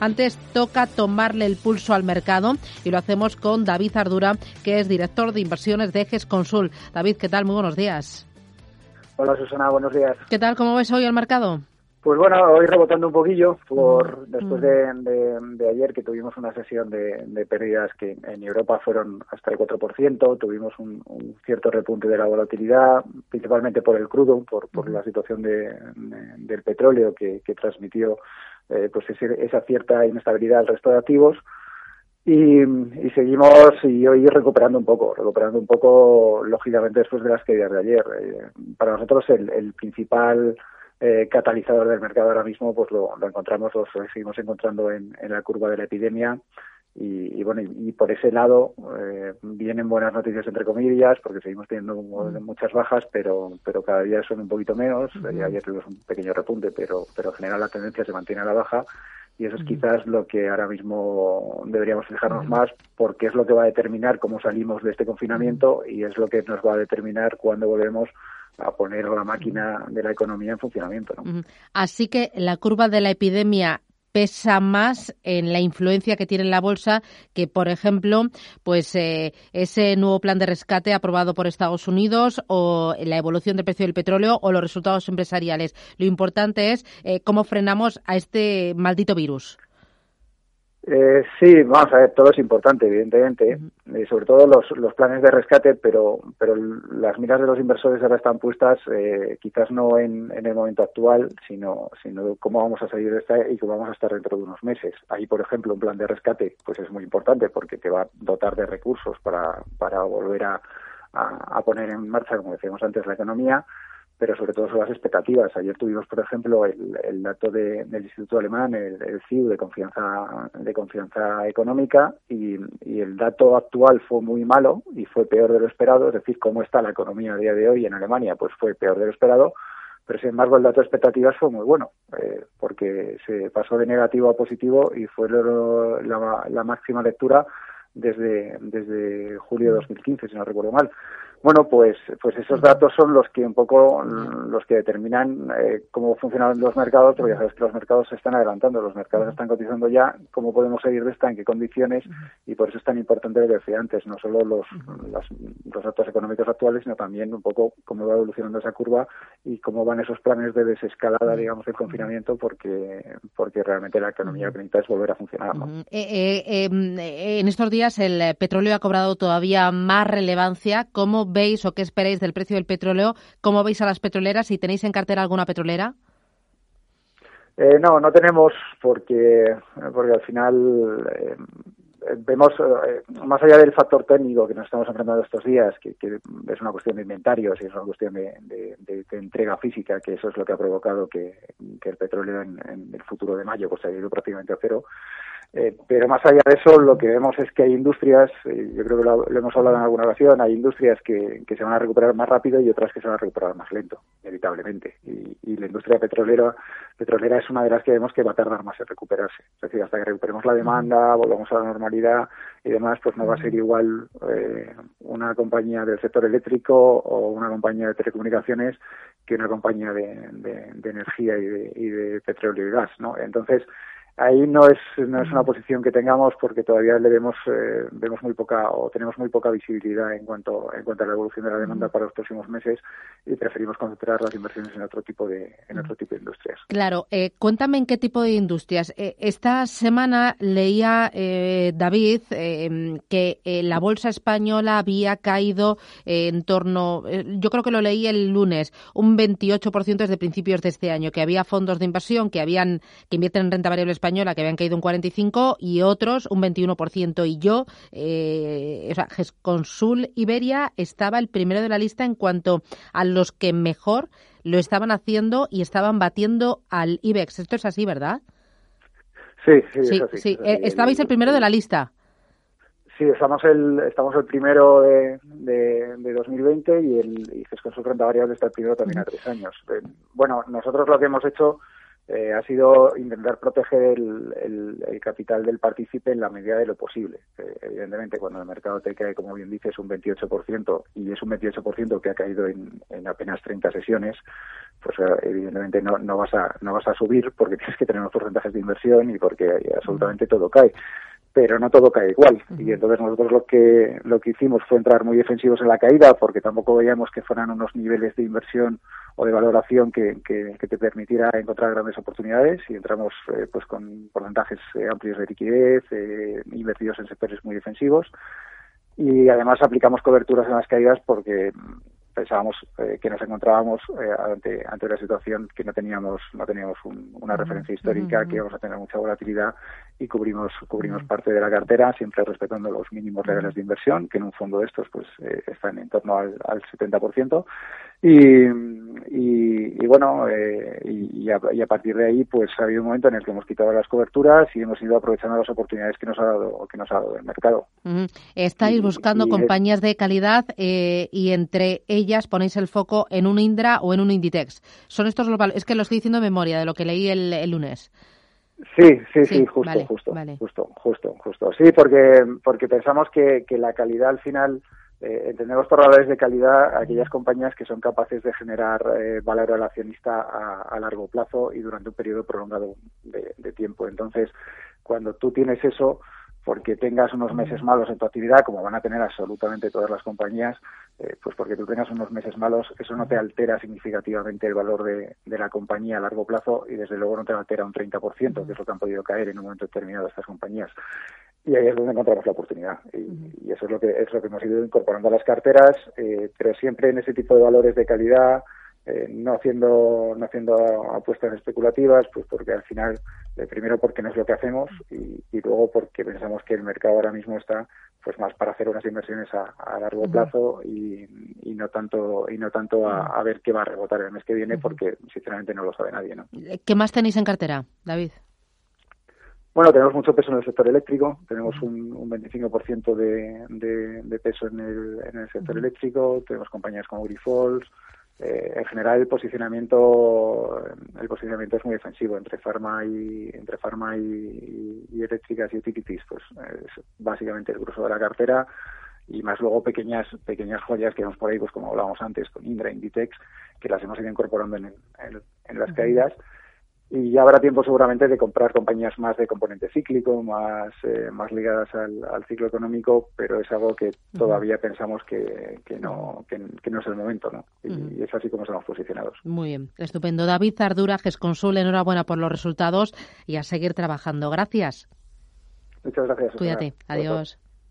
Antes toca tomarle el pulso al mercado y lo hacemos con David Ardura, que es director de inversiones de Ejes Consul. David, ¿qué tal? Muy buenos días. Hola Susana, buenos días. ¿Qué tal? ¿Cómo ves hoy el mercado? Pues bueno, hoy rebotando un poquillo por mm. después de, ayer que tuvimos una sesión de, pérdidas que en Europa fueron hasta el 4%, tuvimos un, cierto repunte de la volatilidad, principalmente por el crudo, por, por la situación del petróleo que, transmitió eh, pues esa cierta inestabilidad al resto de activos. Y, seguimos y hoy recuperando un poco, recuperando un poco lógicamente después de las caídas de ayer. Eh, para nosotros el, principal eh, catalizador del mercado ahora mismo, pues lo, encontramos, lo seguimos encontrando en, la curva de la epidemia. Y, bueno, y, por ese lado eh, vienen buenas noticias entre comillas, porque seguimos teniendo mm. muchas bajas, pero pero cada día son un poquito menos. Eh, ayer tuvimos un pequeño repunte, pero pero en general la tendencia se mantiene a la baja. Y eso es quizás lo que ahora mismo deberíamos fijarnos más porque es lo que va a determinar cómo salimos de este confinamiento y es lo que nos va a determinar cuándo volvemos a poner la máquina de la economía en funcionamiento. Así que la curva de la epidemia pesa más en la influencia que tiene la bolsa que, por ejemplo, pues eh, ese nuevo plan de rescate aprobado por Estados Unidos o la evolución del precio del petróleo o los resultados empresariales. Lo importante es eh, cómo frenamos a este maldito virus. Eh, sí, vamos a ver, todo es importante, evidentemente, y sobre todo los, los planes de rescate, pero, pero las miras de los inversores ahora están puestas eh, quizás no en, en, el momento actual, sino, sino cómo vamos a salir de esta y cómo vamos a estar dentro de unos meses. Ahí, por ejemplo, un plan de rescate pues es muy importante porque te va a dotar de recursos para, para volver a, a poner en marcha, como decíamos antes, la economía pero sobre todo son las expectativas. Ayer tuvimos, por ejemplo, el, dato del Instituto Alemán, el, el, CIU de confianza de confianza económica, y, el dato actual fue muy malo y fue peor de lo esperado. Es decir, cómo está la economía a día de hoy en Alemania, pues fue peor de lo esperado. Pero sin embargo, el dato de expectativas fue muy bueno, eh, porque se pasó de negativo a positivo y fue la, la máxima lectura desde, desde julio de 2015, si no recuerdo mal. Bueno, pues, pues esos datos son los que un poco los que determinan eh, cómo funcionan los mercados, porque ya sabes que los mercados se están adelantando, los mercados están cotizando ya, cómo podemos seguir de esta, en qué condiciones, y por eso es tan importante lo que decía antes, no solo los, los datos económicos actuales, sino también un poco cómo va evolucionando esa curva y cómo van esos planes de desescalada, digamos, del confinamiento, porque, porque realmente la economía lo que necesita es volver a funcionar. Eh, eh, em, en estos días el petróleo ha cobrado todavía más relevancia. ¿Cómo veis o qué esperáis del precio del petróleo? ¿Cómo veis a las petroleras? ¿Y tenéis en cartera alguna petrolera? Eh, no, no tenemos porque, porque al final eh, vemos, eh, más allá del factor técnico que nos estamos enfrentando estos días, que, es una cuestión de inventarios y es una cuestión de, entrega física, que eso es lo que ha provocado que, el petróleo en, el futuro de mayo pues, haya ido prácticamente a cero, eh, pero más allá de eso, lo que vemos es que hay industrias, eh, yo creo que lo, hemos hablado en alguna ocasión, hay industrias que, que, se van a recuperar más rápido y otras que se van a recuperar más lento, inevitablemente. Y, y, la industria petrolera, petrolera es una de las que vemos que va a tardar más en recuperarse. Es decir, hasta que recuperemos la demanda, volvamos a la normalidad y demás, pues no va a ser igual eh, una compañía del sector eléctrico o una compañía de telecomunicaciones que una compañía de, de, de energía y de, y de petróleo y gas, ¿no? Entonces, ahí no es no es una posición que tengamos porque todavía le vemos eh, vemos muy poca o tenemos muy poca visibilidad en cuanto en cuanto a la evolución de la demanda para los próximos meses y preferimos concentrar las inversiones en otro tipo de en otro tipo de industrias. Claro eh, cuéntame en qué tipo de industrias. Eh, esta semana leía David que la bolsa española había caído en torno yo creo que lo leí el lunes un 28% desde principios de este año que había fondos de inversión que habían que invierten en renta variable española española que habían caído un 45 y otros un 21%. Y yo, eh, o sea, Consul Iberia estaba el primero de la lista en cuanto a los que mejor lo estaban haciendo y estaban batiendo al IBEX. Esto es así, ¿verdad? Sí, sí, sí. Eh, estabais el primero de la lista. Sí, estamos el, estamos el primero de, de, 2020 y el y Consul Renta Variable está el primero también a tres años. Eh, bueno, nosotros lo que hemos hecho eh, ha sido intentar proteger el, capital del partícipe en la medida de lo posible. Eh, evidentemente, cuando el mercado te cae, como bien dices, un 28% y es un 28% que ha caído en, en apenas 30 sesiones, pues evidentemente no, no vas a no vas a subir porque tienes que tener unos porcentajes de inversión y porque absolutamente todo cae pero no todo cae igual. Y entonces nosotros lo que, lo que hicimos fue entrar muy defensivos en la caída porque tampoco veíamos que fueran unos niveles de inversión o de valoración que, que, te permitiera encontrar grandes oportunidades. Y entramos eh, pues con porcentajes eh, amplios de liquidez, eh, invertidos en sectores muy defensivos. Y además aplicamos coberturas en las caídas porque pensábamos eh, que nos encontrábamos eh, ante, ante una situación que no teníamos no teníamos una referencia histórica que íbamos a tener mucha volatilidad y cubrimos cubrimos parte de la cartera siempre respetando los mínimos legales de inversión que en un fondo de estos pues eh, están en torno al, al 70% y, y, bueno, eh, y, a, partir de ahí, pues ha habido un momento en el que hemos quitado las coberturas y hemos ido aprovechando las oportunidades que nos ha dado, que nos ha dado el mercado. Estáis buscando compañías de calidad eh, y entre ellas ponéis el foco en un Indra o en un Inditex. Son estos los Es que lo estoy diciendo de memoria de lo que leí el, lunes. Sí, sí, sí, justo, justo, justo, justo, justo. Sí, porque, porque pensamos que, que la calidad al final eh, entendemos por valores de calidad aquellas compañías que son capaces de generar eh, valor al accionista a, largo plazo y durante un periodo prolongado de, tiempo. Entonces, cuando tú tienes eso, porque tengas unos meses malos en tu actividad, como van a tener absolutamente todas las compañías, eh, pues porque tú tengas unos meses malos, eso no te altera significativamente el valor de, de, la compañía a largo plazo y desde luego no te altera un 30%, que es lo que han podido caer en un momento determinado estas compañías y ahí es donde encontramos la oportunidad. Y, eso es lo que es lo que hemos ido incorporando a las carteras eh, pero siempre en ese tipo de valores de calidad eh, no haciendo no haciendo apuestas especulativas pues porque al final eh, primero porque no es lo que hacemos y, luego porque pensamos que el mercado ahora mismo está pues más para hacer unas inversiones a, largo plazo y, no tanto y no tanto a, ver qué va a rebotar el mes que viene porque sinceramente no lo sabe nadie ¿no? ¿qué más tenéis en cartera David? Bueno, tenemos mucho peso en el sector eléctrico, tenemos un, un 25% de, de, de, peso en el, en el sector eléctrico, tenemos compañías como Grifols, eh, en general el posicionamiento el posicionamiento es muy defensivo entre farma y entre farma y, eléctricas y utilities pues es básicamente el grueso de la cartera y más luego pequeñas pequeñas joyas que vemos por ahí pues como hablábamos antes con Indra Inditex que las hemos ido incorporando en, en, en las caídas y ya habrá tiempo seguramente de comprar compañías más de componente cíclico, más, eh, más ligadas al, ciclo económico, pero es algo que todavía pensamos que, que no, que, no es el momento, ¿no? Y, es así como estamos posicionados. Muy bien, estupendo. David Zardura, GESConsul, enhorabuena por los resultados y a seguir trabajando. Gracias. Muchas gracias. Cuídate. Adiós.